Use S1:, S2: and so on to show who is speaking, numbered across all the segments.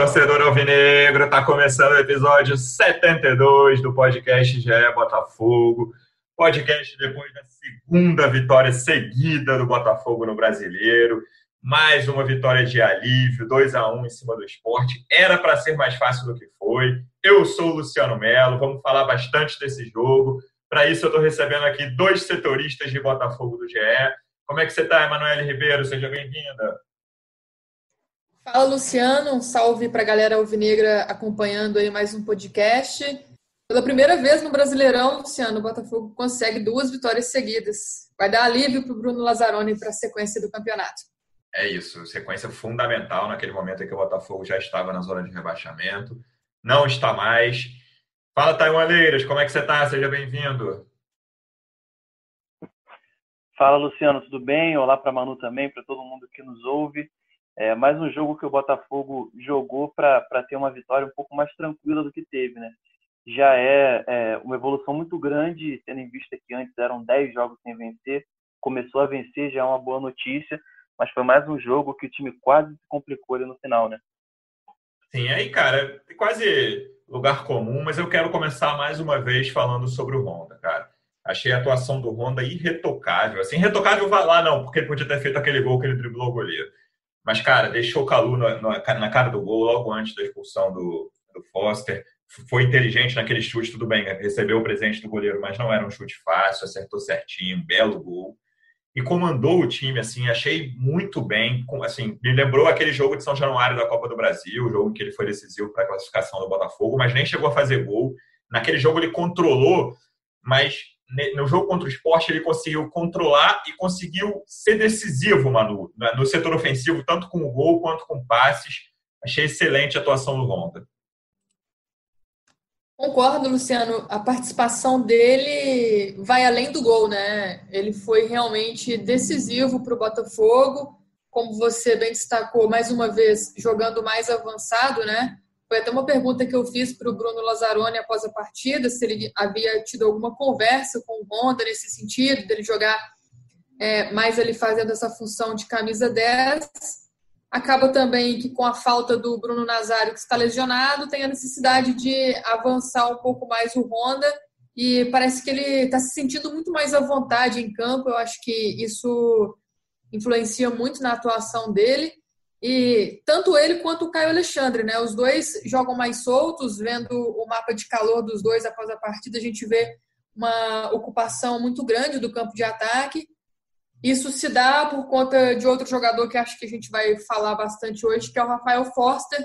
S1: torcedor alvinegro! Tá começando o episódio 72 do podcast GE Botafogo. Podcast depois da segunda vitória seguida do Botafogo no Brasileiro. Mais uma vitória de alívio, 2 a 1 em cima do esporte. Era para ser mais fácil do que foi. Eu sou o Luciano Melo, vamos falar bastante desse jogo. Para isso, eu estou recebendo aqui dois setoristas de Botafogo do GE. Como é que você está, Emanuele Ribeiro? Seja bem-vinda.
S2: Fala, Luciano. Um salve para a galera alvinegra acompanhando aí mais um podcast. Pela primeira vez no Brasileirão, Luciano, o Botafogo consegue duas vitórias seguidas. Vai dar alívio para o Bruno Lazzaroni para a sequência do campeonato.
S1: É isso, sequência fundamental naquele momento em que o Botafogo já estava na zona de rebaixamento. Não está mais. Fala, Taiwan Leiras, como é que você está? Seja bem-vindo.
S3: Fala, Luciano, tudo bem? Olá para Manu também, para todo mundo que nos ouve. É mais um jogo que o Botafogo jogou para ter uma vitória um pouco mais tranquila do que teve, né? Já é, é, uma evolução muito grande, tendo em vista que antes eram 10 jogos sem vencer. Começou a vencer, já é uma boa notícia, mas foi mais um jogo que o time quase se complicou ali no final, né?
S1: Sim, aí, cara, é quase lugar comum, mas eu quero começar mais uma vez falando sobre o Honda, cara. Achei a atuação do Honda irretocável. Assim, irretocável vai lá, não, porque ele podia ter feito aquele gol que ele driblou o goleiro. Mas, cara, deixou o Calu na, na cara do gol logo antes da expulsão do, do Foster. Foi inteligente naquele chute, tudo bem, recebeu o presente do goleiro, mas não era um chute fácil, acertou certinho, belo gol. E comandou o time, assim, achei muito bem. Assim, me lembrou aquele jogo de São Januário da Copa do Brasil, o jogo em que ele foi decisivo para a classificação do Botafogo, mas nem chegou a fazer gol. Naquele jogo ele controlou, mas no jogo contra o esporte, ele conseguiu controlar e conseguiu ser decisivo, Manu, no setor ofensivo, tanto com o gol quanto com passes. Achei excelente a atuação do Honda.
S2: Concordo, Luciano. A participação dele vai além do gol, né? Ele foi realmente decisivo para o Botafogo. Como você bem destacou, mais uma vez, jogando mais avançado, né? Foi até uma pergunta que eu fiz para o Bruno Lazzaroni após a partida, se ele havia tido alguma conversa com o Honda nesse sentido, dele jogar é, mais ele fazendo essa função de camisa 10. Acaba também que com a falta do Bruno Nazário, que está lesionado, tem a necessidade de avançar um pouco mais o Honda e parece que ele está se sentindo muito mais à vontade em campo. Eu acho que isso influencia muito na atuação dele. E tanto ele quanto o Caio Alexandre, né? Os dois jogam mais soltos, vendo o mapa de calor dos dois após a partida, a gente vê uma ocupação muito grande do campo de ataque. Isso se dá por conta de outro jogador que acho que a gente vai falar bastante hoje, que é o Rafael Forster.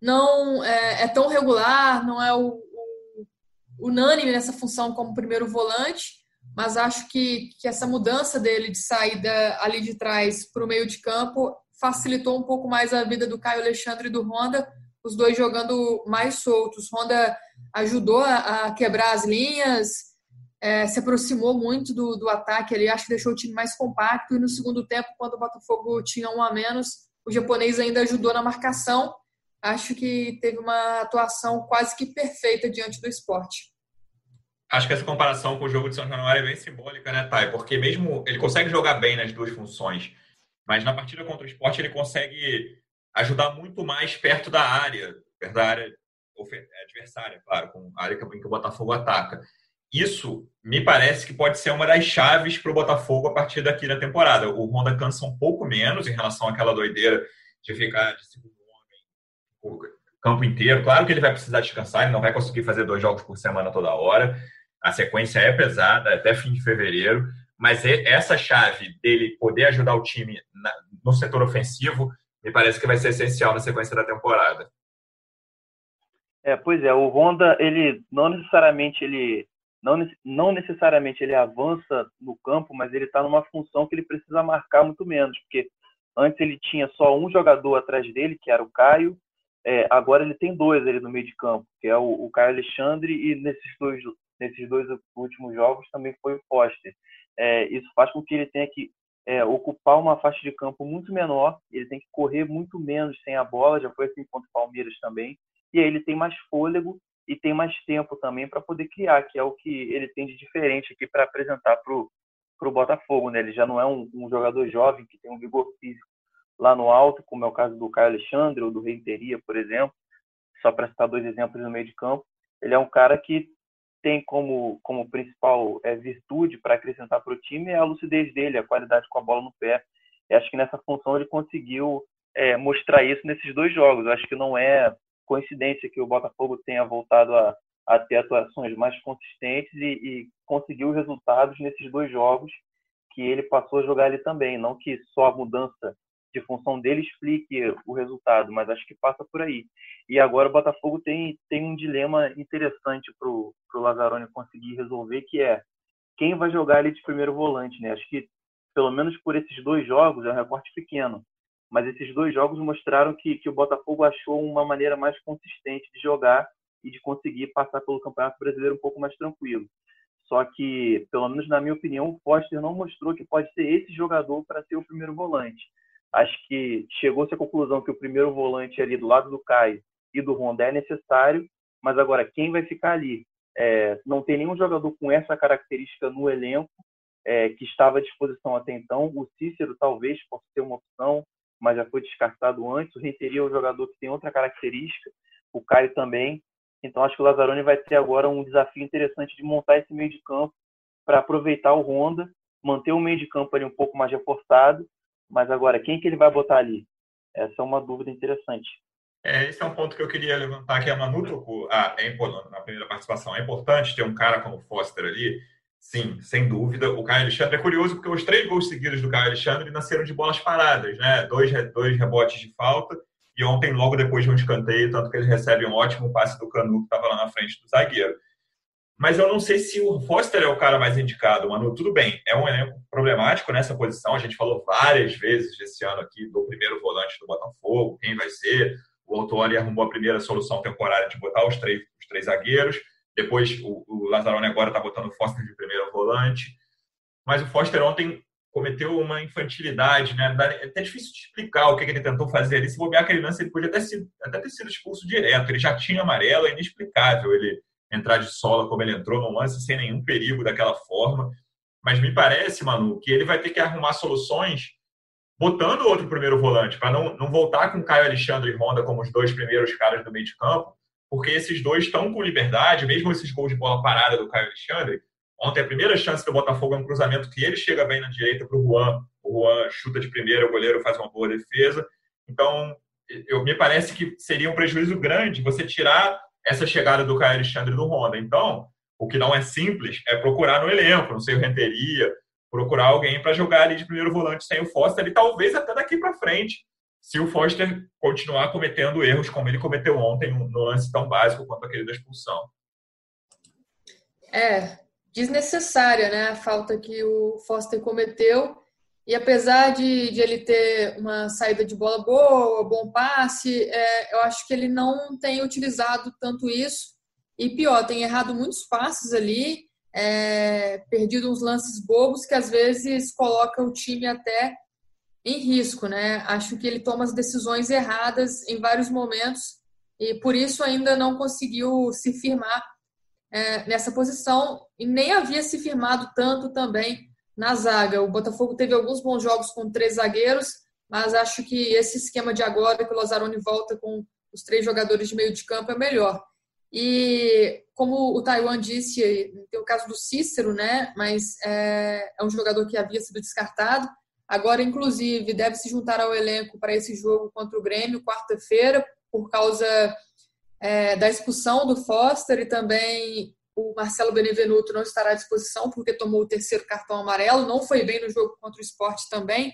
S2: Não é, é tão regular, não é o, o, unânime nessa função como primeiro volante, mas acho que, que essa mudança dele de saída ali de trás para o meio de campo facilitou um pouco mais a vida do Caio Alexandre e do Honda, os dois jogando mais soltos. Honda ajudou a, quebrar as linhas, é, se aproximou muito do, do ataque ali, acho que deixou o time mais compacto. E no segundo tempo, quando o Botafogo tinha um a menos, o japonês ainda ajudou na marcação. Acho que teve uma atuação quase que perfeita diante do esporte.
S1: Acho que essa comparação com o jogo de São Januário é bem simbólica, né, Thay? Porque mesmo ele consegue jogar bem nas duas funções mas na partida contra o esporte ele consegue ajudar muito mais perto da área, perto da área adversária, claro, com a área em que o Botafogo ataca. Isso me parece que pode ser uma das chaves para o Botafogo a partir daqui da temporada. O Honda cansa um pouco menos em relação àquela doideira de ficar de segundo homem o campo inteiro. Claro que ele vai precisar descansar, ele não vai conseguir fazer dois jogos por semana toda hora. A sequência é pesada até fim de fevereiro, mas essa chave dele poder ajudar o time no setor ofensivo me parece que vai ser essencial na sequência da temporada.
S3: É, pois é, o Honda ele não necessariamente ele não, não necessariamente ele avança no campo, mas ele está numa função que ele precisa marcar muito menos, porque antes ele tinha só um jogador atrás dele, que era o Caio, É, agora ele tem dois ali no meio de campo, que é o, o Caio Alexandre e nesses dois, nesses dois últimos jogos também foi o Foster. É, isso faz com que ele tenha que é, ocupar uma faixa de campo muito menor, ele tem que correr muito menos sem a bola, já foi assim contra o Palmeiras também, e aí ele tem mais fôlego e tem mais tempo também para poder criar, que é o que ele tem de diferente aqui para apresentar para o Botafogo. Né? Ele já não é um, um, jogador jovem que tem um vigor físico lá no alto, como é o caso do Caio Alexandre ou do Renteria, por exemplo, só para citar dois exemplos no meio de campo. Ele é um cara que tem como, como principal é, virtude para acrescentar para o time é a lucidez dele, a qualidade com a bola no pé. E acho que nessa função ele conseguiu é, mostrar isso nesses dois jogos. Eu acho que não é coincidência que o Botafogo tenha voltado a, a ter atuações mais consistentes e, e conseguiu resultados nesses dois jogos que ele passou a jogar ali também. Não que só a mudança de função dele explique o resultado, mas acho que passa por aí. E agora o Botafogo tem, tem um dilema interessante para o Lazzaroni conseguir resolver, que é quem vai jogar ali de primeiro volante, né? Acho que, pelo menos por esses dois jogos, é um recorte pequeno, mas esses dois jogos mostraram que, que o Botafogo achou uma maneira mais consistente de jogar e de conseguir passar pelo Campeonato Brasileiro um pouco mais tranquilo. Só que, pelo menos na minha opinião, o Foster não mostrou que pode ser esse jogador para ser o primeiro volante acho que chegou-se à conclusão que o primeiro volante ali do lado do Caio e do Rondé é necessário, mas agora quem vai ficar ali? É, não tem nenhum jogador com essa característica no elenco é, que estava à disposição até então. O Cícero talvez possa ser uma opção, mas já foi descartado antes. O Renteria é um jogador que tem outra característica, o Caio também. Então acho que o Lazzaroni vai ter agora um desafio interessante de montar esse meio de campo para aproveitar o Honda, manter o meio de campo ali um pouco mais reforçado mas agora, quem que ele vai botar ali? Essa é uma dúvida interessante.
S1: É, esse é um ponto que eu queria levantar, que a Manu tocou ah, é, na primeira participação. É importante ter um cara como Foster ali? Sim, sem dúvida. O Caio Alexandre é curioso porque os três gols seguidos do Caio Alexandre nasceram de bolas paradas, né? Dois, dois rebotes de falta e ontem, logo depois de um escanteio, tanto que ele recebe um ótimo passe do Canu, que estava lá na frente do zagueiro mas eu não sei se o Foster é o cara mais indicado, Manu. Tudo bem, é um elenco problemático nessa posição. A gente falou várias vezes esse ano aqui do primeiro volante do Botafogo, quem vai ser. O Autori arrumou a primeira solução temporária de botar os três, os três zagueiros. Depois o, o agora está botando o Foster de primeiro volante. Mas o Foster ontem cometeu uma infantilidade, né? É até difícil de explicar o que, ele tentou fazer ali. Se bobear aquele lance, ele podia até, até ter sido expulso direto. Ele já tinha amarelo, é inexplicável. Ele entrar de sola como ele entrou, não lance sem nenhum perigo daquela forma. Mas me parece, Manu, que ele vai ter que arrumar soluções botando outro primeiro volante, para não, não voltar com Caio Alexandre e Honda como os dois primeiros caras do meio de campo, porque esses dois estão com liberdade, mesmo esses gols de bola parada do Caio Alexandre. Ontem a primeira chance do Botafogo é um cruzamento que ele chega bem na direita para o Juan. O Juan chuta de primeira, o goleiro faz uma boa defesa. Então, eu, me parece que seria um prejuízo grande você tirar essa chegada do Caio Alexandre do Honda. Então, o que não é simples é procurar no elenco, não sei, o Renteria, procurar alguém para jogar ali de primeiro volante sem o Foster e talvez até daqui para frente, se o Foster continuar cometendo erros como ele cometeu ontem no lance tão básico quanto aquele da expulsão.
S2: É, desnecessária, né, a falta que o Foster cometeu. E apesar de, de, ele ter uma saída de bola boa, bom passe, é, eu acho que ele não tem utilizado tanto isso. E pior, tem errado muitos passes ali, é, perdido uns lances bobos que às vezes coloca o time até em risco, né? Acho que ele toma as decisões erradas em vários momentos e por isso ainda não conseguiu se firmar é, nessa posição e nem havia se firmado tanto também na zaga. O Botafogo teve alguns bons jogos com três zagueiros, mas acho que esse esquema de agora, que o Lazzaroni volta com os três jogadores de meio de campo, é melhor. E como o Taiwan disse, tem o caso do Cícero, né? Mas é, é um jogador que havia sido descartado. Agora, inclusive, deve se juntar ao elenco para esse jogo contra o Grêmio, quarta-feira, por causa é, da expulsão do Foster e também o Marcelo Benevenuto não estará à disposição porque tomou o terceiro cartão amarelo, não foi bem no jogo contra o esporte também.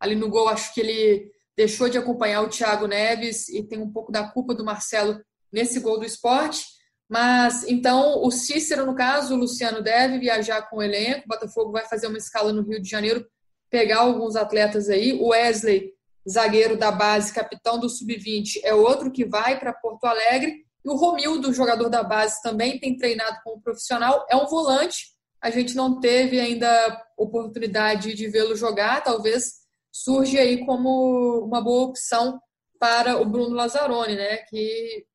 S2: Ali no gol, acho que ele deixou de acompanhar o Thiago Neves e tem um pouco da culpa do Marcelo nesse gol do esporte. Mas então o Cícero, no caso, o Luciano deve viajar com o elenco. O Botafogo vai fazer uma escala no Rio de Janeiro, pegar alguns atletas aí. O Wesley zagueiro da base, capitão do sub-20, é outro que vai para Porto Alegre. E o Romildo, jogador da base, também tem treinado como profissional, é um volante. A gente não teve ainda oportunidade de vê-lo jogar, talvez surge aí como uma boa opção para o Bruno Lazzaroni, né? Que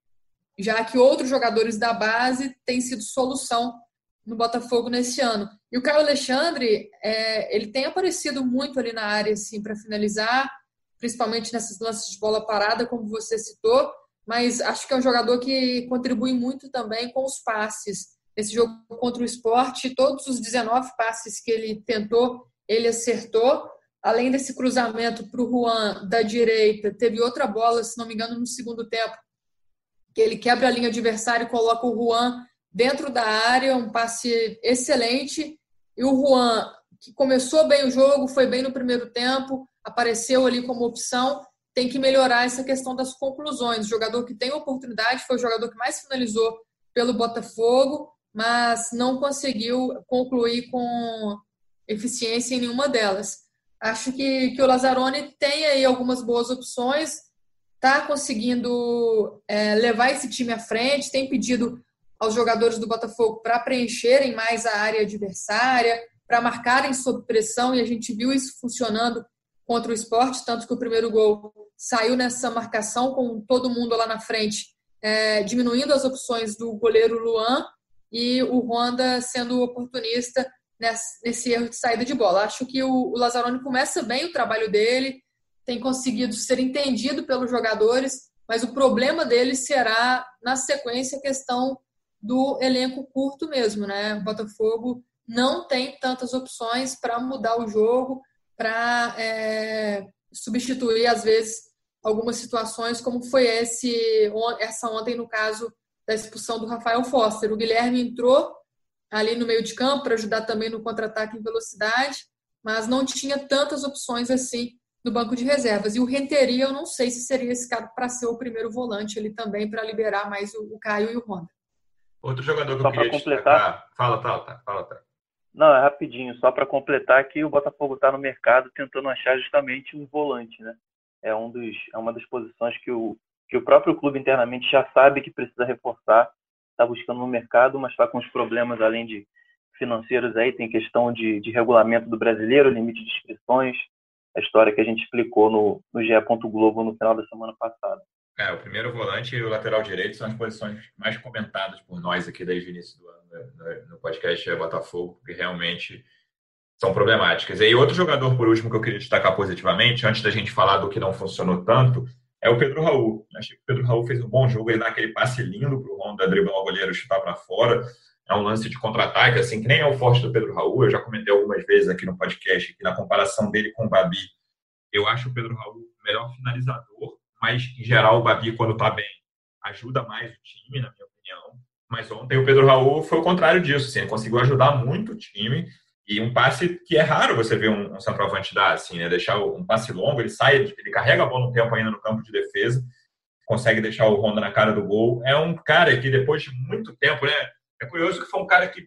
S2: já que outros jogadores da base têm sido solução no Botafogo nesse ano. E o Caio Alexandre, é, ele tem aparecido muito ali na área, assim, para finalizar, principalmente nessas lances de bola parada, como você citou, mas acho que é um jogador que contribui muito também com os passes. Esse jogo contra o esporte, todos os 19 passes que ele tentou, ele acertou. Além desse cruzamento para o Juan da direita, teve outra bola, se não me engano, no segundo tempo, que ele quebra a linha adversária e coloca o Juan dentro da área, um passe excelente. E o Juan, que começou bem o jogo, foi bem no primeiro tempo, apareceu ali como opção, tem que melhorar essa questão das conclusões. O jogador que tem oportunidade foi o jogador que mais finalizou pelo Botafogo, mas não conseguiu concluir com eficiência em nenhuma delas. Acho que, que o Lazzaroni tem aí algumas boas opções, está conseguindo é, levar esse time à frente, tem pedido aos jogadores do Botafogo para preencherem mais a área adversária, para marcarem sob pressão, e a gente viu isso funcionando contra o esporte, tanto que o primeiro gol saiu nessa marcação com todo mundo lá na frente, é, diminuindo as opções do goleiro Luan e o Honda sendo oportunista nesse, nesse erro de saída de bola. Acho que o, o Lazzaroni começa bem o trabalho dele, tem conseguido ser entendido pelos jogadores, mas o problema dele será, na sequência, a questão do elenco curto mesmo, né? O Botafogo não tem tantas opções para mudar o jogo, para é, substituir, às vezes, algumas situações, como foi esse, essa ontem, no caso da expulsão do Rafael Foster. O Guilherme entrou ali no meio de campo para ajudar também no contra-ataque em velocidade, mas não tinha tantas opções assim no banco de reservas. E o Renteria, eu não sei se seria esse cara para ser o primeiro volante ali também, para liberar mais o, o Caio e o Honda.
S1: Outro jogador que só eu queria completar. Destacar. Fala, tá, tá, fala, tá.
S3: Não, é rapidinho, só para completar que o Botafogo está no mercado tentando achar justamente um volante, né? É, um dos, é uma das posições que o, que o próprio clube internamente já sabe que precisa reforçar, está buscando no mercado, mas está com os problemas, além de financeiros aí, tem questão de, de regulamento do brasileiro, limite de inscrições, a história que a gente explicou no, no GE. Globo no final da semana passada.
S1: É, o primeiro volante e o lateral direito são as posições mais comentadas por nós aqui desde o início do ano né, no podcast Botafogo, porque realmente são problemáticas. E outro jogador, por último, que eu queria destacar positivamente, antes da gente falar do que não funcionou tanto, é o Pedro Raul. Achei que o Pedro Raul fez um bom jogo, ele dá aquele passe lindo para o Honda driblar o goleiro chutar para fora. É um lance de contra-ataque, assim, que nem é o forte do Pedro Raul. Eu já comentei algumas vezes aqui no podcast que na comparação dele com o Babi, eu acho o Pedro Raul o melhor finalizador mas em geral o Babi, quando está bem, ajuda mais o time, na minha opinião. Mas ontem o Pedro Raul foi o contrário disso, assim, conseguiu ajudar muito o time e um passe que é raro você ver um, um centroavante dar, assim, né? Deixar um passe longo, ele sai, ele carrega a bola um tempo ainda no campo de defesa, consegue deixar o Honda na cara do gol. É um cara que depois de muito tempo, né? É curioso que foi um cara que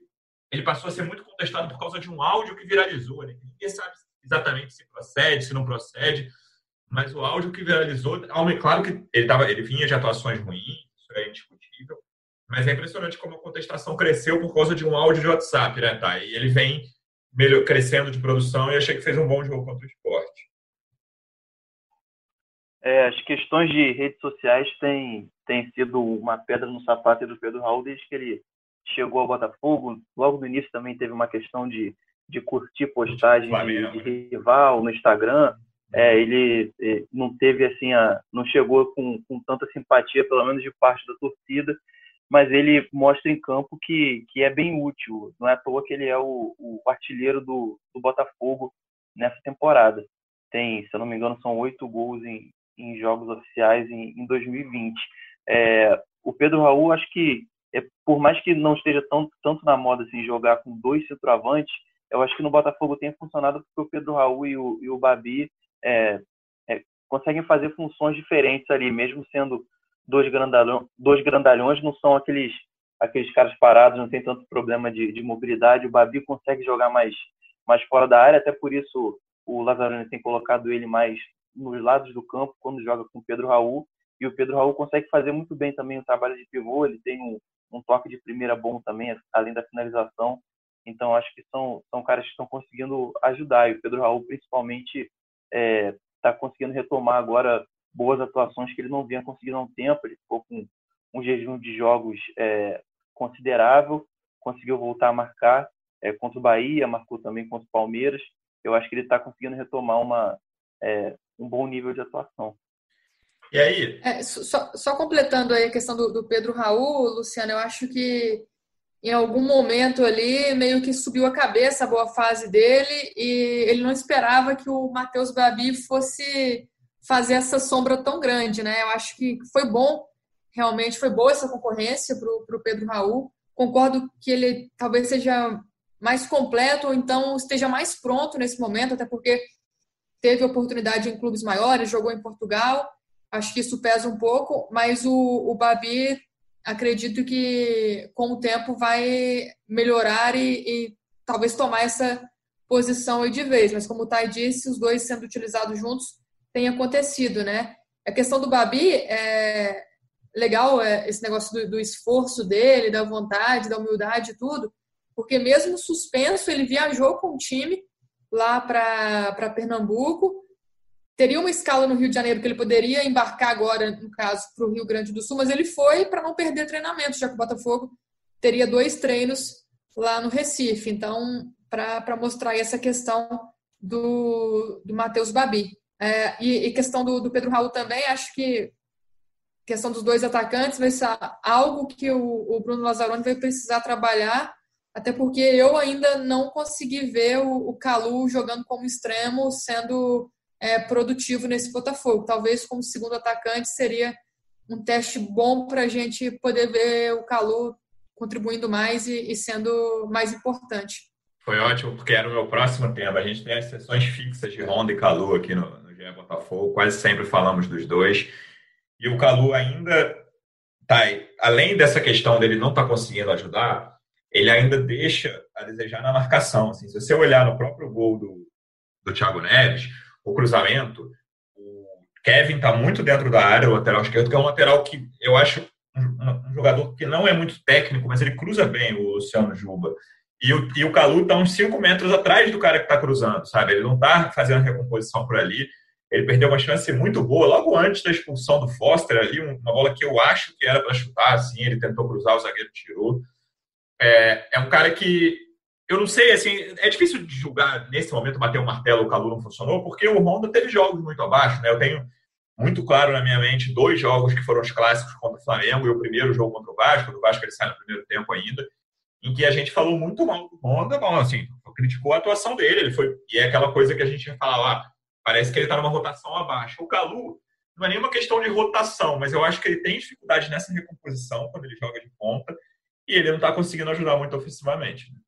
S1: ele passou a ser muito contestado por causa de um áudio que viralizou, né? Ninguém sabe exatamente se procede, se não procede mas o áudio que viralizou, claro que ele, tava, ele vinha de atuações ruins, isso é indiscutível, mas é impressionante como a contestação cresceu por causa de um áudio de WhatsApp, né, tá? E ele vem melhor, crescendo de produção e achei que fez um bom jogo contra o esporte.
S3: É, as questões de redes sociais têm, têm sido uma pedra no sapato do Pedro Raul desde que ele chegou ao Botafogo. Logo no início também teve uma questão de, de curtir postagem de, de rival no Instagram é, ele é, não teve assim, a, não chegou com, com tanta simpatia, pelo menos de parte da torcida, mas ele mostra em campo que, que é bem útil. Não é à toa que ele é o, o artilheiro do, do Botafogo nessa temporada. Tem, se eu não me engano, são oito gols em, em jogos oficiais em, em 2020. É, o Pedro Raul, acho que, é, por mais que não esteja tão, tanto na moda assim, jogar com dois centroavantes, eu acho que no Botafogo tem funcionado porque o Pedro Raul e o, e o Babi é, é, conseguem fazer funções diferentes ali, mesmo sendo dois grandalhões, dois grandalhões não são aqueles aqueles caras parados, não tem tanto problema de, de mobilidade. O Babi consegue jogar mais, mais fora da área, até por isso o Lazzaroni tem colocado ele mais nos lados do campo quando joga com o Pedro Raul. E o Pedro Raul consegue fazer muito bem também o trabalho de pivô, ele tem um, um toque de primeira bom também, além da finalização. Então, acho que são, são caras que estão conseguindo ajudar. E o Pedro Raul, principalmente, está é, tá conseguindo retomar agora boas atuações que ele não vinha conseguindo há um tempo. Ele ficou com um jejum de jogos é, considerável, conseguiu voltar a marcar é, contra o Bahia, marcou também contra o Palmeiras. Eu acho que ele está conseguindo retomar uma, é, um bom nível de atuação.
S1: E aí?
S2: É, só, só, completando aí a questão do, do, Pedro Raul, Luciano, eu acho que em algum momento ali meio que subiu a cabeça a boa fase dele e ele não esperava que o Matheus Babi fosse fazer essa sombra tão grande, né? Eu acho que foi bom, realmente foi boa essa concorrência para o Pedro Raul. Concordo que ele talvez seja mais completo ou então esteja mais pronto nesse momento, até porque teve oportunidade em clubes maiores, jogou em Portugal acho que isso pesa um pouco, mas o, o Babi, acredito que com o tempo vai melhorar e, e talvez tomar essa posição aí de vez. Mas como o Thay disse, os dois sendo utilizados juntos tem acontecido, né? A questão do Babi é legal é, esse negócio do, do esforço dele, da vontade, da humildade e tudo, porque mesmo suspenso, ele viajou com o time lá para Pernambuco teria uma escala no Rio de Janeiro que ele poderia embarcar agora, no caso, para o Rio Grande do Sul, mas ele foi para não perder treinamento, já que o Botafogo teria dois treinos lá no Recife. Então, para mostrar essa questão do, do Matheus Babi. É, e, e, questão do, do, Pedro Raul também, acho que questão dos dois atacantes vai ser algo que o, o Bruno Lazzaroni vai precisar trabalhar, até porque eu ainda não consegui ver o, o Calu jogando como extremo, sendo é, produtivo nesse Botafogo. Talvez como segundo atacante seria um teste bom para a gente poder ver o Calu contribuindo mais e, e, sendo mais importante.
S1: Foi ótimo, porque era o meu próximo tema. A gente tem as sessões fixas de Honda e Calu aqui no, no GE Botafogo, quase sempre falamos dos dois. E o Calu ainda tá, além dessa questão dele não estar tá conseguindo ajudar, ele ainda deixa a desejar na marcação. Assim, se você olhar no próprio gol do, do Thiago Neves, o cruzamento, o Kevin está muito dentro da área, o lateral esquerdo, que é um lateral que eu acho um, um jogador que não é muito técnico, mas ele cruza bem, o Luciano Juba. E o, e o Calu está uns 5 metros atrás do cara que está cruzando, sabe? Ele não está fazendo recomposição por ali. Ele perdeu uma chance muito boa logo antes da expulsão do Foster ali, uma bola que eu acho que era para chutar, assim, ele tentou cruzar, o zagueiro tirou. É, é um cara que eu não sei, assim, é difícil de julgar nesse momento bater o martelo o Calu não funcionou, porque o Honda teve jogos muito abaixo, né? Eu tenho muito claro na minha mente dois jogos que foram os clássicos contra o Flamengo e o primeiro jogo contra o Vasco, do Vasco ele sai no primeiro tempo ainda, em que a gente falou muito mal do Honda, bom, assim, criticou a atuação dele, ele foi, e é aquela coisa que a gente fala lá, parece que ele está numa rotação abaixo. O Calu não é nenhuma questão de rotação, mas eu acho que ele tem dificuldade nessa recomposição quando ele joga de ponta, e ele não está conseguindo ajudar muito ofensivamente. Né?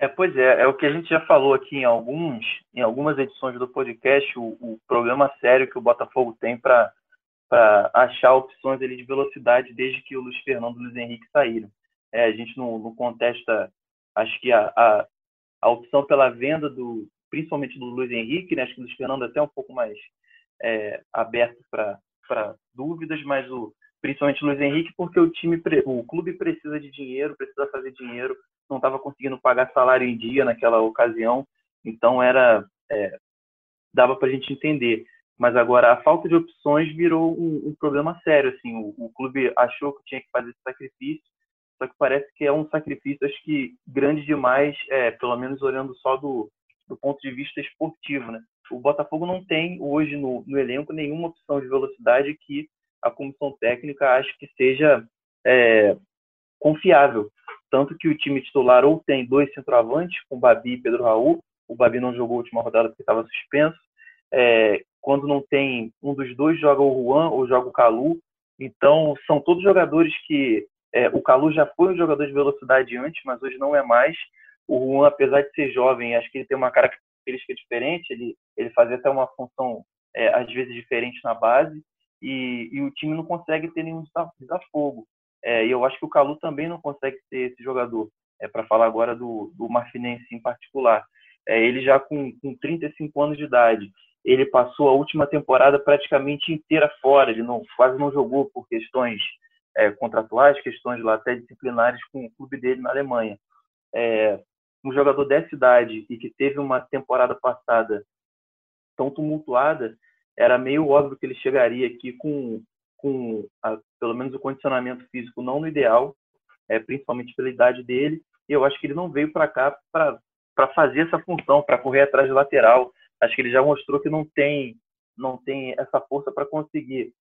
S3: É, pois é, é o que a gente já falou aqui em alguns, em algumas edições do podcast, o, o programa sério que o Botafogo tem para achar opções dele de velocidade desde que o Luiz Fernando e o Luiz Henrique saíram. É, a gente não, não contesta, acho que a, a, a, opção pela venda do, principalmente do Luiz Henrique, né? acho que o Luiz Fernando é até um pouco mais é, aberto para dúvidas, mas o, principalmente o Luiz Henrique, porque o time, o clube precisa de dinheiro, precisa fazer dinheiro não estava conseguindo pagar salário em dia naquela ocasião, então era é, dava para a gente entender. Mas agora a falta de opções virou um, um problema sério. Assim, o, o, clube achou que tinha que fazer esse sacrifício, só que parece que é um sacrifício acho que grande demais, é, pelo menos olhando só do, do ponto de vista esportivo, né? O Botafogo não tem hoje no, no elenco nenhuma opção de velocidade que a comissão técnica acha que seja é, confiável. Tanto que o time titular ou tem dois centroavantes, com Babi e Pedro Raul. O Babi não jogou a última rodada porque estava suspenso. É, quando não tem um dos dois, joga o Juan ou joga o Calu. Então, são todos jogadores que. É, o Calu já foi um jogador de velocidade antes, mas hoje não é mais. O Juan, apesar de ser jovem, acho que ele tem uma característica diferente. Ele, ele fazia até uma função, é, às vezes, diferente na base. E, e o time não consegue ter nenhum desafogo. É, e eu acho que o Calu também não consegue ser esse jogador, é, para falar agora do, do Marfinense em particular. é, ele já com, com 35 anos de idade, ele passou a última temporada praticamente inteira fora, ele não quase não jogou por questões é, contratuais, questões lá até disciplinares com o clube dele na Alemanha. É, um jogador dessa idade e que teve uma temporada passada tão tumultuada, era meio óbvio que ele chegaria aqui com, com a, pelo menos o condicionamento físico não no ideal, é, principalmente pela idade dele, e eu acho que ele não veio para cá para fazer essa função, para correr atrás de lateral. Acho que ele já mostrou que não tem não tem essa força para conseguir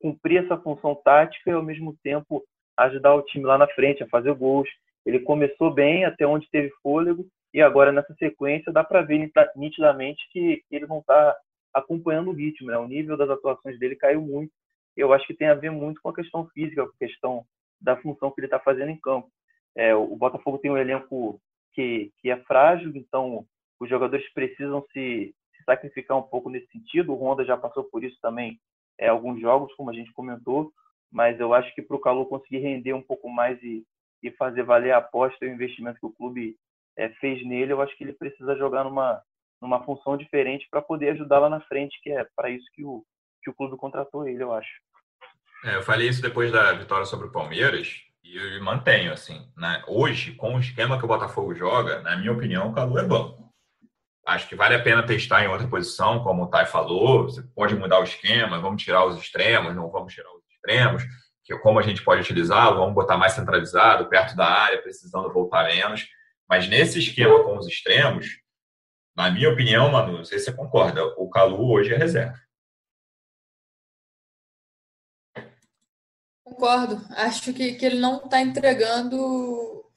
S3: cumprir essa função tática e ao mesmo tempo ajudar o time lá na frente a fazer gols. Ele começou bem até onde teve fôlego e agora nessa sequência dá para ver nitidamente que ele não está acompanhando o ritmo, né? O nível das atuações dele caiu muito. Eu acho que tem a ver muito com a questão física, com a questão da função que ele está fazendo em campo. É, o Botafogo tem um elenco que, que é frágil, então os jogadores precisam se, se sacrificar um pouco nesse sentido. O Honda já passou por isso também é, alguns jogos, como a gente comentou, mas eu acho que para o Calor conseguir render um pouco mais e, e fazer valer a aposta e o investimento que o clube é, fez nele, eu acho que ele precisa jogar numa, numa função diferente para poder ajudar lá na frente, que é para isso que o, que o clube contratou ele, eu acho.
S1: É, eu falei isso depois da vitória sobre o Palmeiras e mantenho, assim, né? Hoje, com o esquema que o Botafogo joga, na minha opinião, o Calu é bom. Acho que vale a pena testar em outra posição, como o Thay falou. Você pode mudar o esquema, vamos tirar os extremos, não vamos tirar os extremos, que como a gente pode utilizá-lo, vamos botar mais centralizado, perto da área, precisando voltar menos. Mas nesse esquema com os extremos, na minha opinião, Manu, não sei se você concorda, o Calu hoje é reserva.
S2: Concordo. Acho que, que ele não está entregando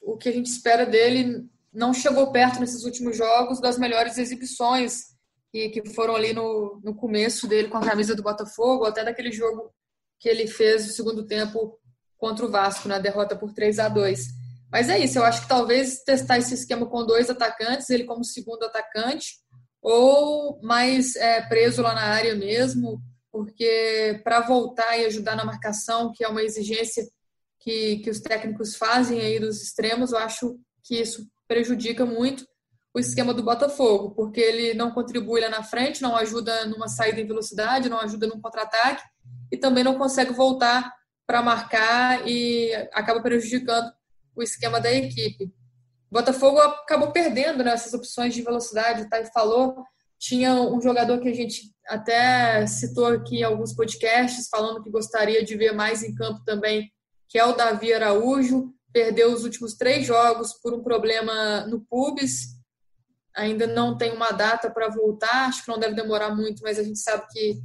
S2: o que a gente espera dele. Não chegou perto nesses últimos jogos das melhores exibições que, que foram ali no, no começo dele com a camisa do Botafogo, até daquele jogo que ele fez no segundo tempo contra o Vasco, na derrota por 3 a 2 Mas é isso, eu acho que talvez testar esse esquema com dois atacantes, ele como segundo atacante, ou mais é, preso lá na área mesmo, porque para voltar e ajudar na marcação, que é uma exigência que, que os técnicos fazem aí dos extremos, eu acho que isso prejudica muito o esquema do Botafogo, porque ele não contribui lá na frente, não ajuda numa saída em velocidade, não ajuda num contra-ataque e também não consegue voltar para marcar e acaba prejudicando o esquema da equipe. O Botafogo acabou perdendo né, essas opções de velocidade, o Thay falou, tinha um jogador que a gente até citou aqui em alguns podcasts, falando que gostaria de ver mais em campo também, que é o Davi Araújo. Perdeu os últimos três jogos por um problema no pubis. Ainda não tem uma data para voltar, acho que não deve demorar muito, mas a gente sabe que,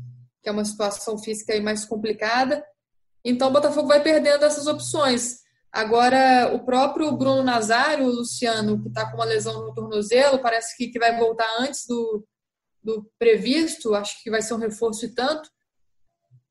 S2: que é uma situação física aí mais complicada. Então o Botafogo vai perdendo essas opções. Agora, o próprio Bruno Nazário, o Luciano, que está com uma lesão no tornozelo, parece que, que vai voltar antes do, do previsto, acho que vai ser um reforço e tanto,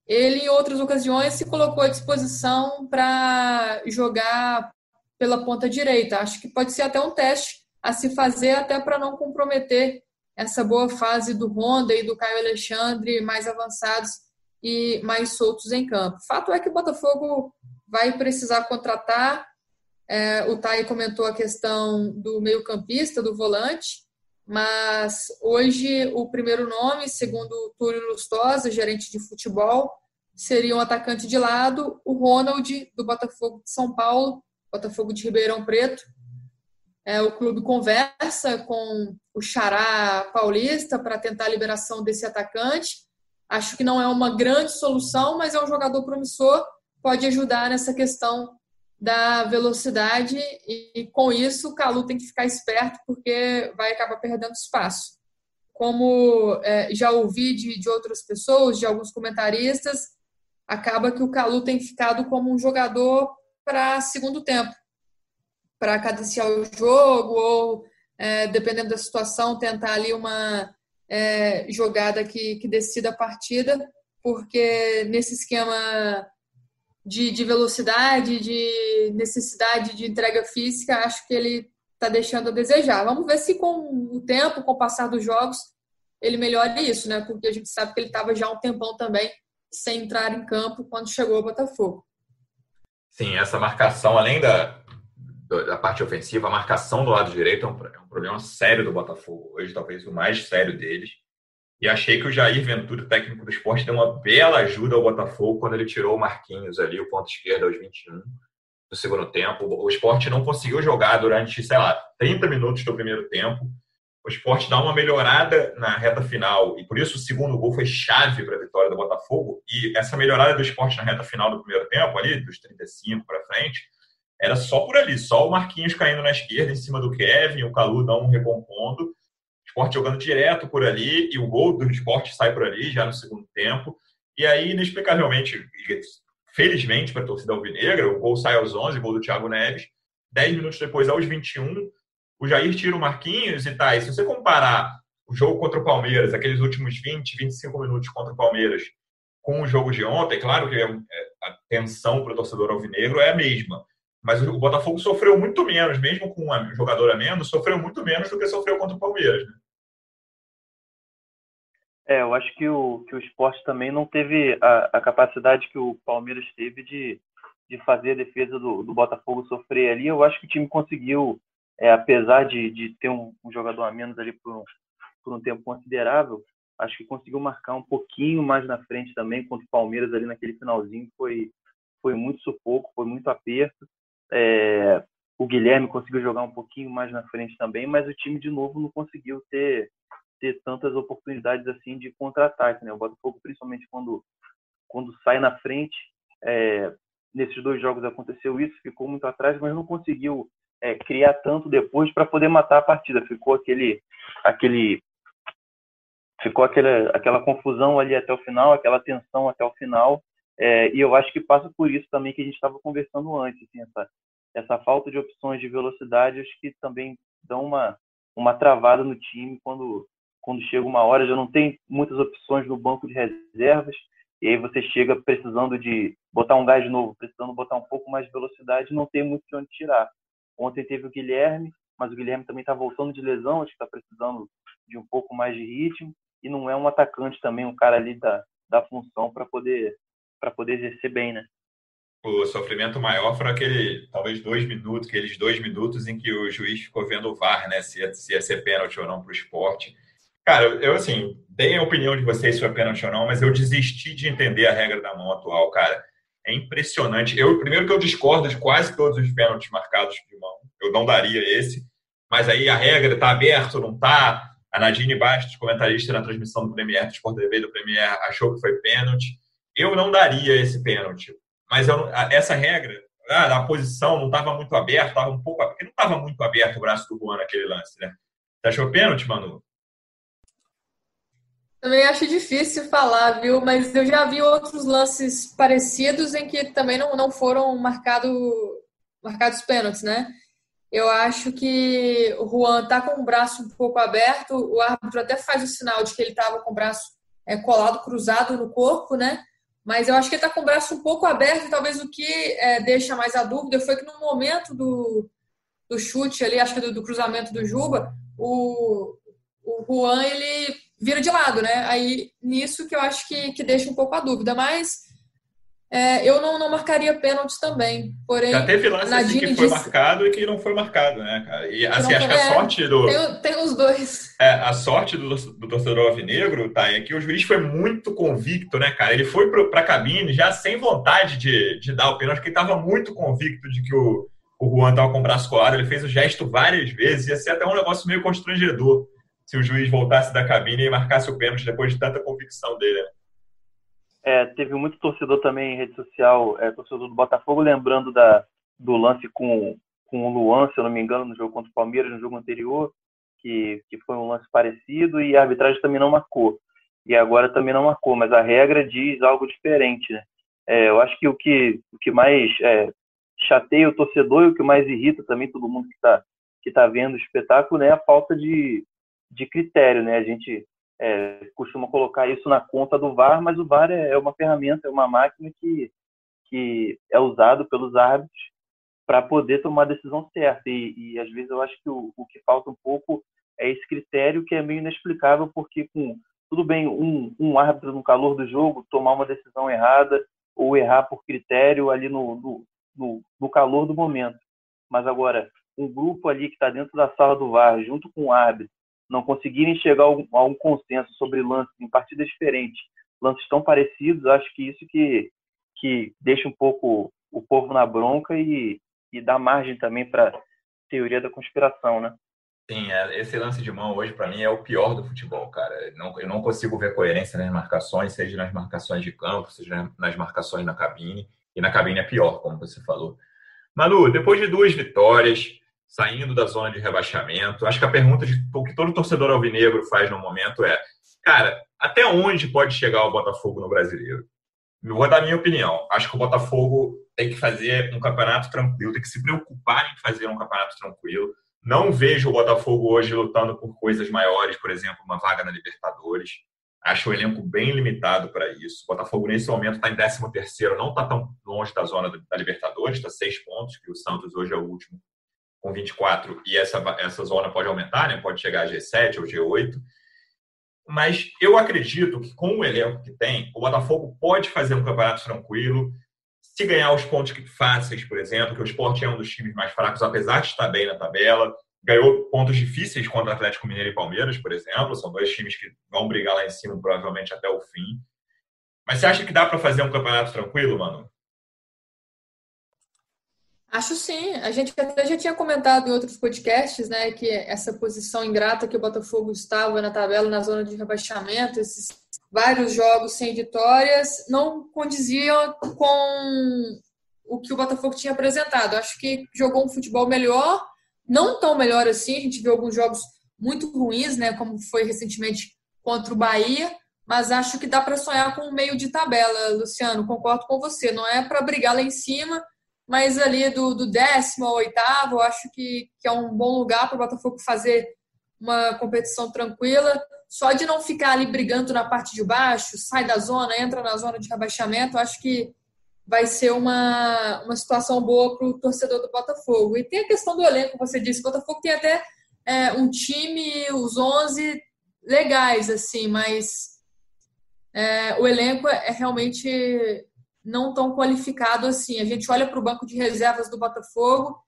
S2: ele em outras ocasiões se colocou à disposição para jogar pela ponta direita. Acho que pode ser até um teste a se fazer, até para não comprometer essa boa fase do Honda e do Caio Alexandre mais avançados e mais soltos em campo. Fato é que o Botafogo vai precisar contratar. É, o Thay comentou a questão do meio-campista, do volante. Mas hoje o primeiro nome, segundo o Túlio Lustosa, gerente de futebol, seria um atacante de lado, o Ronald, do Botafogo de São Paulo, Botafogo de Ribeirão Preto. É, o clube conversa com o Xará Paulista para tentar a liberação desse atacante. Acho que não é uma grande solução, mas é um jogador promissor, pode ajudar nessa questão da velocidade e, com isso o Calu tem que ficar esperto porque vai acabar perdendo espaço. Como é, já ouvi de, de outras pessoas, de alguns comentaristas, acaba que o Calu tem ficado como um jogador para segundo tempo, para cadenciar o jogo ou, é, dependendo da situação, tentar ali uma é, jogada que, que decida a partida, porque nesse esquema de, de velocidade, de necessidade de entrega física, acho que ele está deixando a desejar. Vamos ver se com o tempo, com o passar dos jogos, ele melhora isso, né? Porque a gente sabe que ele estava já um tempão também sem entrar em campo quando chegou o Botafogo.
S1: Sim, essa marcação, além da, da parte ofensiva, a marcação do lado direito é um, é um, problema sério do Botafogo. Hoje, talvez o mais sério deles. E achei que o Jair Ventura, técnico do esporte, deu uma bela ajuda ao Botafogo quando ele tirou o Marquinhos ali, o ponto esquerdo aos 21 do segundo tempo. O esporte não conseguiu jogar durante, sei lá, 30 minutos do primeiro tempo. O esporte dá uma melhorada na reta final, e por isso o segundo gol foi chave para a vitória do Botafogo. E essa melhorada do esporte na reta final do primeiro tempo, ali, dos 35 para frente, era só por ali, só o Marquinhos caindo na esquerda em cima do Kevin, o Calu não recompondo, esporte jogando direto por ali, e o gol do esporte sai por ali já no segundo tempo. E aí, inexplicavelmente, felizmente para a torcida alvinegra, o gol sai aos 11, gol do Thiago Neves. 10 minutos depois, aos 21, o Jair tira o Marquinhos e tá. E se você comparar o jogo contra o Palmeiras, aqueles últimos 20, 25 minutos contra o Palmeiras, com o jogo de ontem, claro que é, é, a tensão para o torcedor alvinegro é a mesma. Mas o Botafogo sofreu muito menos, mesmo com um jogador a menos, sofreu muito menos do que sofreu contra o Palmeiras. Né?
S3: É, eu acho que o, que o esporte também não teve a, a capacidade que o Palmeiras teve de, de fazer a defesa do, do Botafogo sofrer ali. Eu acho que o time conseguiu, é, apesar de, de ter um, um, jogador a menos ali por um, por um tempo considerável, acho que conseguiu marcar um pouquinho mais na frente também contra o Palmeiras ali naquele finalzinho. Foi, foi muito sufoco, foi muito aperto. É, o Guilherme conseguiu jogar um pouquinho mais na frente também, mas o time de novo não conseguiu ter, ter tantas oportunidades assim de contra-ataque. Né? O Botafogo, principalmente quando, quando sai na frente, é, nesses dois jogos aconteceu isso, ficou muito atrás, mas não conseguiu é, criar tanto depois para poder matar a partida. Ficou aquele, aquele, ficou aquela, aquela confusão ali até o final, aquela tensão até o final. É, e eu acho que passa por isso também que a gente estava conversando antes, assim, essa, essa falta de opções de velocidade, acho que também dão uma, uma travada no time quando, quando chega uma hora, já não tem muitas opções no banco de reservas, e aí você chega precisando de botar um gás novo, precisando botar um pouco mais de velocidade, não tem muito de onde tirar. Ontem teve o Guilherme, mas o Guilherme também está voltando de lesão, acho que está precisando de um pouco mais de ritmo, e não é um atacante também, um cara ali da, da função para poder para poder exercer bem, né?
S1: O sofrimento maior foi aquele, talvez dois minutos, aqueles dois minutos em que o juiz ficou vendo o VAR, né? Se ia, se ia ser pênalti ou não para o esporte. Cara, eu, assim, dei a opinião de vocês se foi pênalti ou não, mas eu desisti de entender a regra da mão atual, cara. É impressionante. Eu, primeiro que eu discordo de quase todos os pênaltis marcados de mão. Eu não daria esse. Mas aí a regra está aberta ou não está? A Nadine Bastos, comentarista na transmissão do Premier, do Sport TV do Premier, achou que foi pênalti eu não daria esse pênalti. Mas eu, essa regra, a posição não estava muito aberta, estava um pouco. Porque não estava muito aberto o braço do Juan naquele lance, né? Você achou pênalti, Manu?
S2: Também acho difícil falar, viu? Mas eu já vi outros lances parecidos em que também não, não foram marcado, marcados pênaltis, né? Eu acho que o Juan tá com o braço um pouco aberto, o árbitro até faz o sinal de que ele estava com o braço é, colado, cruzado no corpo, né? Mas eu acho que ele está com o braço um pouco aberto, talvez o que é, deixa mais a dúvida foi que no momento do, do chute ali, acho que do, do cruzamento do Juba, o, o Juan ele vira de lado, né? Aí nisso que eu acho que, que deixa um pouco a dúvida. Mas é, eu não, não marcaria pênalti também. Porém,
S1: Já teve lance assim que foi disse... marcado e que não foi marcado, né, cara? E assim, acho que a sorte do.
S2: Tem, tem os dois.
S1: É, a sorte do, do torcedor alvinegro, tá? É que o juiz foi muito convicto, né, cara? Ele foi para a cabine já sem vontade de, de dar o pênalti, porque ele estava muito convicto de que o, o Juan estava com o braço colado. Ele fez o gesto várias vezes, ia ser até um negócio meio constrangedor se o juiz voltasse da cabine e marcasse o pênalti depois de tanta convicção dele, né?
S3: É, teve muito torcedor também em rede social, é, torcedor do Botafogo, lembrando da, do lance com, com o Luan, se eu não me engano, no jogo contra o Palmeiras, no jogo anterior, que, que foi um lance parecido e a arbitragem também não marcou. E agora também não marcou, mas a regra diz algo diferente. Né? É, eu acho que o que, o que mais é, chateia o torcedor e o que mais irrita também todo mundo que está que tá vendo o espetáculo é né, a falta de, de critério. Né? A gente é, costuma colocar isso na conta do VAR, mas o VAR é, é uma ferramenta, é uma máquina que, que é usado pelos árbitros para poder tomar a decisão certa. E, e, às vezes eu acho que o, o que falta um pouco é esse critério que é meio inexplicável, porque com tudo bem um, um árbitro no calor do jogo tomar uma decisão errada ou errar por critério ali no, no, no, no calor do momento. Mas agora, um grupo ali que está dentro da sala do VAR, junto com o árbitro, não conseguirem chegar a um consenso sobre lances em partidas diferentes, lances tão parecidos, acho que isso que, que deixa um pouco o povo na bronca e, e dá margem também para teoria da conspiração, né?
S1: Sim, é, esse lance de mão hoje para mim é o pior do futebol, cara. Eu não consigo ver coerência nas marcações, seja nas marcações de campo, seja nas marcações na cabine. E na cabine é pior, como você falou. Manu, depois de duas vitórias, saindo da zona de rebaixamento, acho que a pergunta de, que todo torcedor alvinegro faz no momento é: cara, até onde pode chegar o Botafogo no brasileiro? Vou dar minha opinião. Acho que o Botafogo tem que fazer um campeonato tranquilo, tem que se preocupar em fazer um campeonato tranquilo não vejo o Botafogo hoje lutando por coisas maiores, por exemplo, uma vaga na Libertadores. Acho o elenco bem limitado para isso. O Botafogo, nesse momento, está em 13º, não está tão longe da zona da Libertadores, está seis pontos, que o Santos hoje é o último com 24, e essa, essa zona pode aumentar, né? pode chegar a G7 ou G8. Mas eu acredito que com o elenco que tem, o Botafogo pode fazer um campeonato tranquilo, se ganhar os pontos fáceis, por exemplo, que o Sport é um dos times mais fracos, apesar de estar bem na tabela, ganhou pontos difíceis contra Atlético Mineiro e Palmeiras, por exemplo, são dois times que vão brigar lá em cima provavelmente até o fim. Mas você acha que dá para fazer um campeonato tranquilo, mano?
S2: Acho sim. A gente até já tinha comentado em outros podcasts, né, que essa posição ingrata que o Botafogo estava na tabela, na zona de rebaixamento, esses vários jogos sem vitórias, não condiziam com o que o Botafogo tinha apresentado. Acho que jogou um futebol melhor, não tão melhor assim. A gente viu alguns jogos muito ruins, né, como foi recentemente contra o Bahia, mas acho que dá para sonhar com um meio de tabela, Luciano. Concordo com você. Não é para brigar lá em cima, mas ali do, do décimo ao oitavo, acho que, que é um bom lugar para o Botafogo fazer uma competição tranquila só de não ficar ali brigando na parte de baixo, sai da zona, entra na zona de rebaixamento, acho que vai ser uma, uma situação boa para o torcedor do Botafogo. E tem a questão do elenco, você disse, o Botafogo tem até é, um time, os 11 legais, assim, mas é, o elenco é, é realmente não tão qualificado assim. A gente olha para o banco de reservas do Botafogo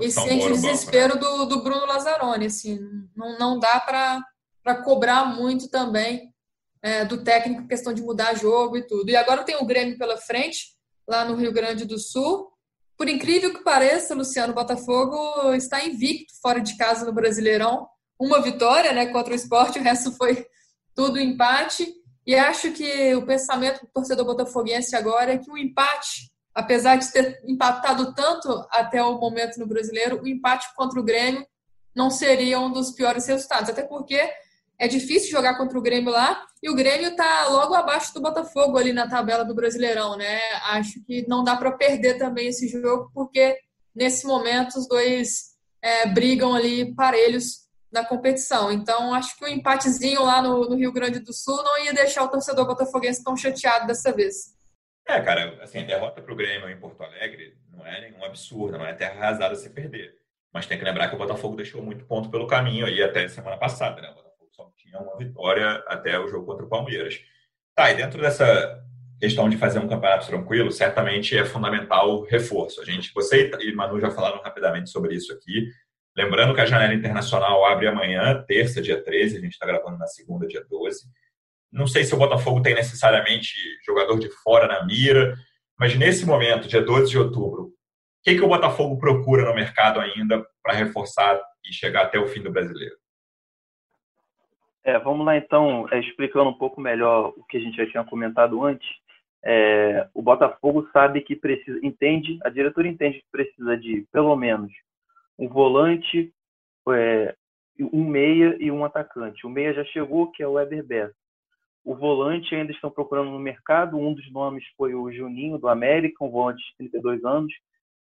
S2: e sente o desespero banco, né? do, do Bruno Lazzaroni, assim, não, não dá para para cobrar muito também é, do técnico questão de mudar jogo e tudo. E agora tem o Grêmio pela frente, lá no Rio Grande do Sul. Por incrível que pareça, Luciano Botafogo está invicto fora de casa no Brasileirão. Uma vitória né, contra o esporte, o resto foi tudo empate. E acho que o pensamento do torcedor botafoguense agora é que o empate, apesar de ter empatado tanto até o momento no brasileiro, o empate contra o Grêmio não seria um dos piores resultados. Até porque é difícil jogar contra o Grêmio lá e o Grêmio está logo abaixo do Botafogo ali na tabela do Brasileirão, né? Acho que não dá para perder também esse jogo porque nesse momento os dois é, brigam ali parelhos na competição. Então acho que o um empatezinho lá no, no, Rio Grande do Sul não ia deixar o torcedor botafoguense tão chateado dessa vez.
S1: É, cara, assim, derrota para o Grêmio em Porto Alegre não é nenhum absurdo, não é terra arrasada se perder. Mas tem que lembrar que o Botafogo deixou muito ponto pelo caminho aí até semana passada, né? só tinha uma vitória até o jogo contra o Palmeiras. Tá, e dentro dessa questão de fazer um campeonato tranquilo, certamente é fundamental o reforço. A gente, você e Manu já falaram rapidamente sobre isso aqui. Lembrando que a janela internacional abre amanhã, terça, dia 13, a gente está gravando na segunda, dia 12. Não sei se o Botafogo tem necessariamente jogador de fora na mira, mas nesse momento, dia 12 de outubro, o que, que o Botafogo procura no mercado ainda para reforçar e chegar até o fim do brasileiro?
S3: É, vamos lá então, é, explicando um pouco melhor o que a gente já tinha comentado antes. É, o Botafogo sabe que precisa, entende, a diretora entende que precisa de pelo menos um volante, é, um meia e um atacante. O meia já chegou, que é o Weber Bessa. O volante ainda estão procurando no mercado. Um dos nomes foi o Juninho do América, um volante de 32 anos,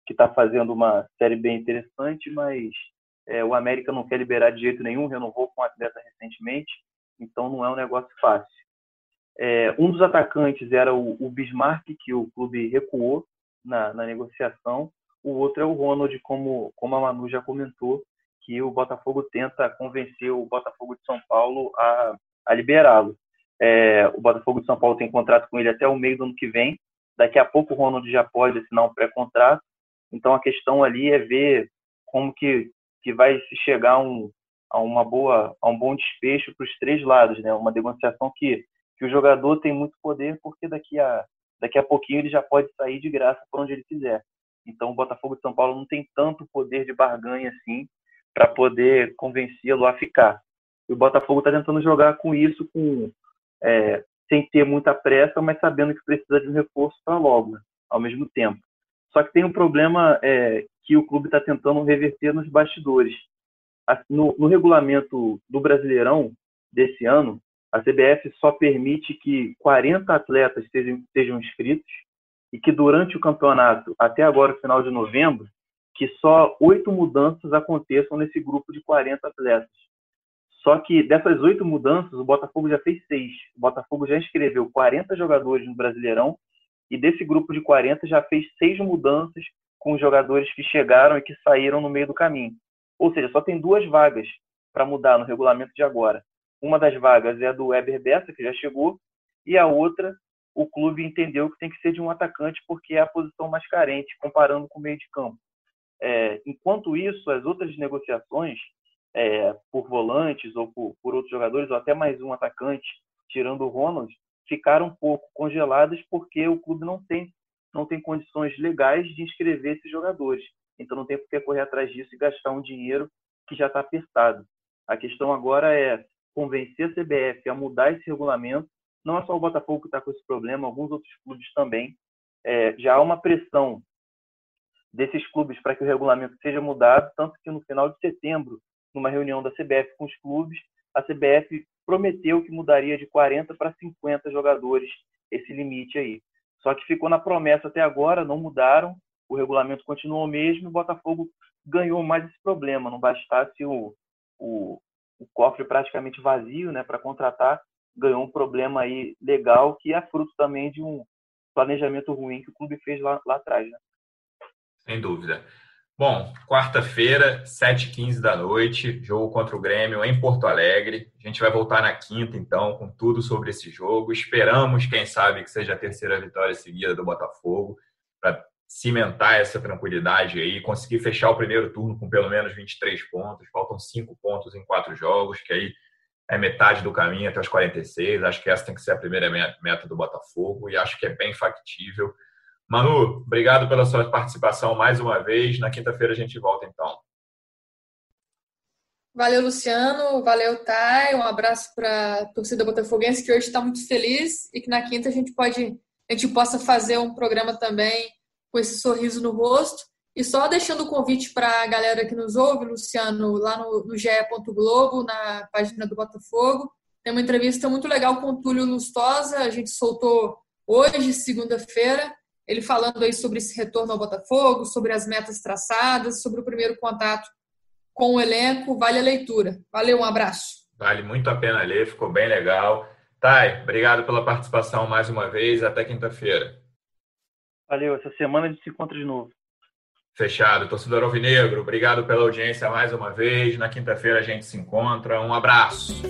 S3: que está fazendo uma série bem interessante, mas é, o América não quer liberar de jeito nenhum, renovou com o atleta recentemente, então não é um negócio fácil. É, um dos atacantes era o, o, Bismarck, que o clube recuou na, na, negociação. O outro é o Ronald, como, como a Manu já comentou, que o Botafogo tenta convencer o Botafogo de São Paulo a, a liberá-lo. É, o Botafogo de São Paulo tem contrato com ele até o meio do ano que vem. Daqui a pouco o Ronald já pode assinar um pré-contrato. Então a questão ali é ver como que, que vai se chegar a um, a uma boa a um bom desfecho para os três lados, né? Uma negociação que que o jogador tem muito poder porque daqui a daqui a pouquinho ele já pode sair de graça para onde ele quiser. Então o Botafogo de São Paulo não tem tanto poder de barganha assim para poder convencê-lo a ficar. E o Botafogo está tentando jogar com isso, com é, sem ter muita pressa, mas sabendo que precisa de um reforço para logo, né? ao mesmo tempo. Só que tem um problema é, que o clube está tentando reverter nos bastidores. No, no, regulamento do Brasileirão desse ano, a CBF só permite que 40 atletas sejam, sejam inscritos e que durante o campeonato, até agora, final de novembro, que só oito mudanças aconteçam nesse grupo de 40 atletas. Só que dessas oito mudanças, o Botafogo já fez seis. O Botafogo já inscreveu 40 jogadores no Brasileirão e desse grupo de 40 já fez seis mudanças com jogadores que chegaram e que saíram no meio do caminho. Ou seja, só tem duas vagas para mudar no regulamento de agora. Uma das vagas é a do Weber Bessa, que já chegou, e a outra, o clube entendeu que tem que ser de um atacante porque é a posição mais carente, comparando com o meio de campo. É, enquanto isso, as outras negociações é, por volantes ou por, por, outros jogadores, ou até mais um atacante, tirando o Ronald, ficaram um pouco congeladas porque o clube não tem, não tem condições legais de inscrever esses jogadores. Então não tem por que correr atrás disso e gastar um dinheiro que já está apertado. A questão agora é convencer a CBF a mudar esse regulamento. Não é só o Botafogo que está com esse problema, alguns outros clubes também. É, já há uma pressão desses clubes para que o regulamento seja mudado, tanto que no final de setembro numa reunião da CBF com os clubes, a CBF prometeu que mudaria de 40 para 50 jogadores esse limite aí. Só que ficou na promessa até agora, não mudaram, o regulamento continuou o mesmo, o Botafogo ganhou mais esse problema, não bastasse o, o, o cofre praticamente vazio né, para contratar, ganhou um problema aí legal que é fruto também de um planejamento ruim que o clube fez lá, lá atrás. Né?
S1: Sem dúvida. Bom, quarta-feira, 7h15 da noite, jogo contra o Grêmio em Porto Alegre. A gente vai voltar na quinta, então, com tudo sobre esse jogo. Esperamos, quem sabe, que seja a terceira vitória seguida do Botafogo, para cimentar essa tranquilidade aí, conseguir fechar o primeiro turno com pelo menos 23 pontos. Faltam cinco pontos em quatro jogos, que aí é metade do caminho até os 46. Acho que essa tem que ser a primeira meta do Botafogo e acho que é bem factível. Manu, obrigado pela sua participação mais uma vez. Na quinta-feira a gente volta então.
S2: Valeu, Luciano. Valeu, Thay. Um abraço para a torcida botafoguense que hoje está muito feliz e que na quinta a gente pode, a gente possa fazer um programa também com esse sorriso no rosto. E só deixando o convite para a galera que nos ouve, Luciano, lá no, no GE. Globo, na página do Botafogo. Tem uma entrevista muito legal com o Túlio Lustosa. A gente soltou hoje, segunda-feira ele falando aí sobre esse retorno ao Botafogo, sobre as metas traçadas, sobre o primeiro contato com o elenco. Vale a leitura. Valeu, um abraço.
S1: Vale muito a pena ler, ficou bem legal. Thay, obrigado pela participação mais uma vez. Até quinta-feira.
S3: Valeu, essa semana a gente se encontra de novo.
S1: Fechado. Torcedor Alvinegro, obrigado pela audiência mais uma vez. Na quinta-feira a gente se encontra. Um abraço.